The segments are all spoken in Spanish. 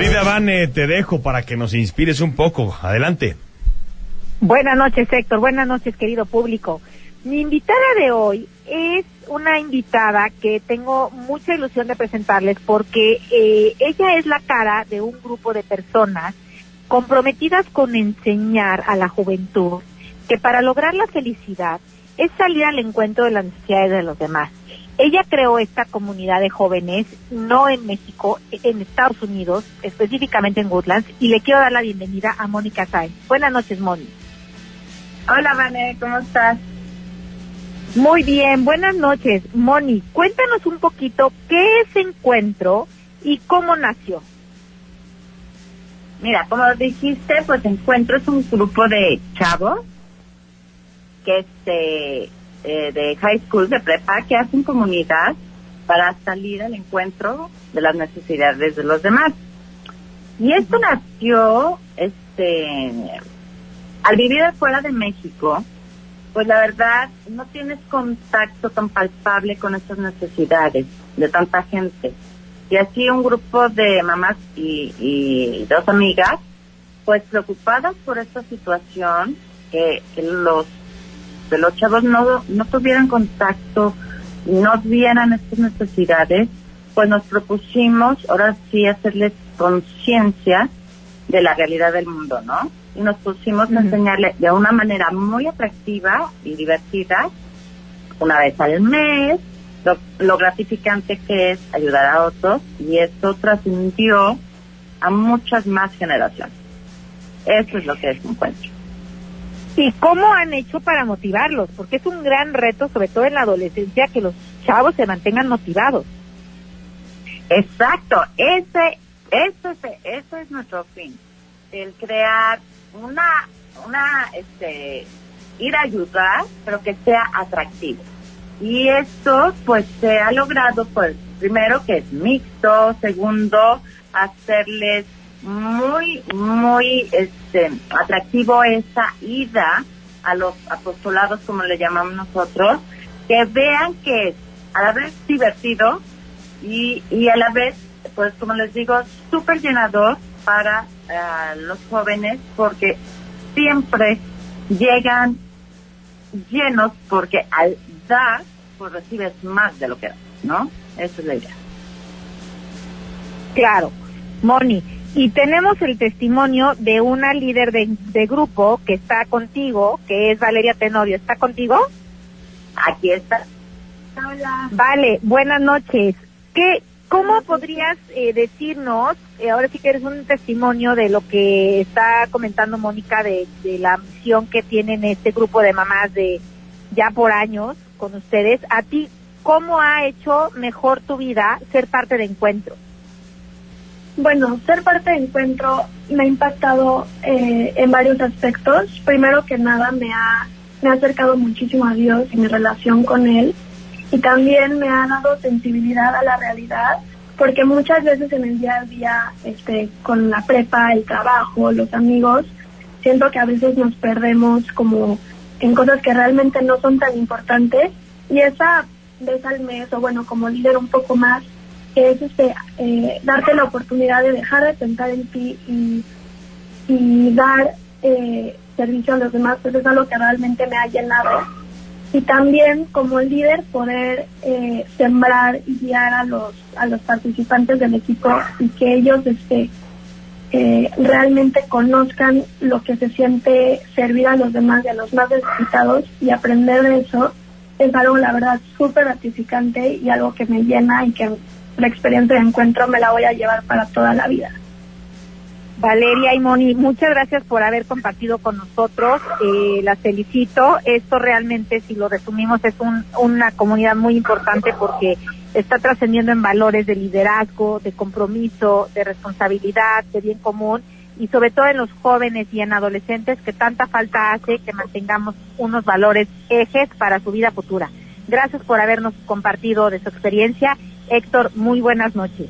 Querida Vane, te dejo para que nos inspires un poco. Adelante. Buenas noches, Héctor. Buenas noches, querido público. Mi invitada de hoy es una invitada que tengo mucha ilusión de presentarles porque eh, ella es la cara de un grupo de personas comprometidas con enseñar a la juventud que para lograr la felicidad es salir al encuentro de las necesidades de los demás. Ella creó esta comunidad de jóvenes, no en México, en Estados Unidos, específicamente en Woodlands, y le quiero dar la bienvenida a Mónica Sainz. Buenas noches, Moni. Hola, Vane, ¿cómo estás? Muy bien, buenas noches. Moni, cuéntanos un poquito qué es Encuentro y cómo nació. Mira, como dijiste, pues Encuentro es un grupo de chavos que este eh, de high school, de prepa, que hacen comunidad para salir al encuentro de las necesidades de los demás. Y esto nació, este, al vivir fuera de México, pues la verdad no tienes contacto tan palpable con esas necesidades de tanta gente. Y así un grupo de mamás y, dos amigas, pues preocupadas por esta situación, que, los los chavos no, no tuvieran contacto, no vieran estas necesidades, pues nos propusimos ahora sí hacerles conciencia de la realidad del mundo, ¿no? y nos pusimos a enseñarle de una manera muy atractiva y divertida, una vez al mes, lo, gratificante que es ayudar a otros y esto trascendió a muchas más generaciones. Eso es lo que es encuentro. ¿Y cómo han hecho para motivarlos? Porque es un gran reto, sobre todo en la adolescencia, que los chavos se mantengan motivados. Exacto, ese, ese, ese es nuestro fin, el crear una, una, este, ir a ayudar, pero que sea atractivo. Y esto, pues, se ha logrado, pues, primero que es mixto, segundo, hacerles muy, muy, este, atractivo esa ida a los apostolados, como le llamamos nosotros, que vean que a la vez divertido y, y a la vez, pues, como les digo, súper llenador para a los jóvenes porque siempre llegan llenos porque al dar pues recibes más de lo que das, ¿no? Esa es la idea. Claro, Moni, y tenemos el testimonio de una líder de, de, grupo que está contigo, que es Valeria Tenorio. ¿Está contigo? Aquí está. Hola. Vale, buenas noches. ¿Qué, ¿Cómo podrías eh, decirnos, eh, ahora sí que eres un testimonio de lo que está comentando Mónica de, la misión que tienen este grupo de mamás de ya por años con ustedes, a ti, ¿cómo ha hecho mejor tu vida ser parte de Encuentro? Bueno, ser parte de Encuentro me ha impactado eh, en varios aspectos. Primero que nada, me ha, me ha acercado muchísimo a Dios y mi relación con Él y también me ha dado sensibilidad a la realidad porque muchas veces en el día a día este con la prepa el trabajo los amigos siento que a veces nos perdemos como en cosas que realmente no son tan importantes y esa vez al mes o bueno como líder un poco más es este eh, darte la oportunidad de dejar de pensar en ti y, dar eh, servicio a los demás pues es algo que realmente me ha llenado. Y también como líder poder eh, sembrar y guiar a los a los participantes del equipo y que ellos este eh, realmente conozcan lo que se siente servir a los demás y a los más necesitados y aprender de eso es algo la verdad súper gratificante y algo que me llena y que la experiencia de encuentro me la voy a llevar para toda la vida. Valeria y Moni, muchas gracias por haber compartido con nosotros. Eh, las felicito. Esto realmente, si lo resumimos, es una comunidad muy importante porque está trascendiendo en valores de liderazgo, de compromiso, de responsabilidad, de bien común y sobre todo en los jóvenes y en adolescentes que tanta falta hace que mantengamos unos valores ejes para su vida futura. Gracias por habernos compartido de su experiencia. Héctor, muy buenas noches.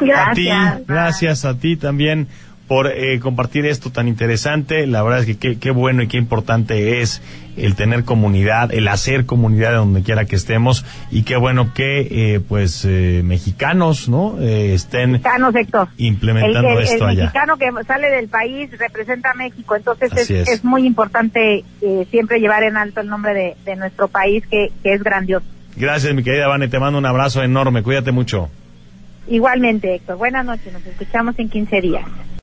Gracias. A ti, gracias a ti también. por eh, compartir esto tan interesante. La verdad es que qué, bueno y qué importante es el tener comunidad, el hacer comunidad donde quiera que estemos y qué bueno que eh, pues eh, mexicanos, ¿no? Eh, estén Mexicanos, Héctor. implementando el, el- esto el allá. mexicano que sale del país representa a México, entonces es. es muy importante eh, siempre llevar en alto el nombre de, de nuestro país, que, que es grandioso. Gracias, mi querida Vane, te mando un abrazo enorme, cuídate mucho. Igualmente, Héctor. Buenas noches, nos escuchamos en 15 días.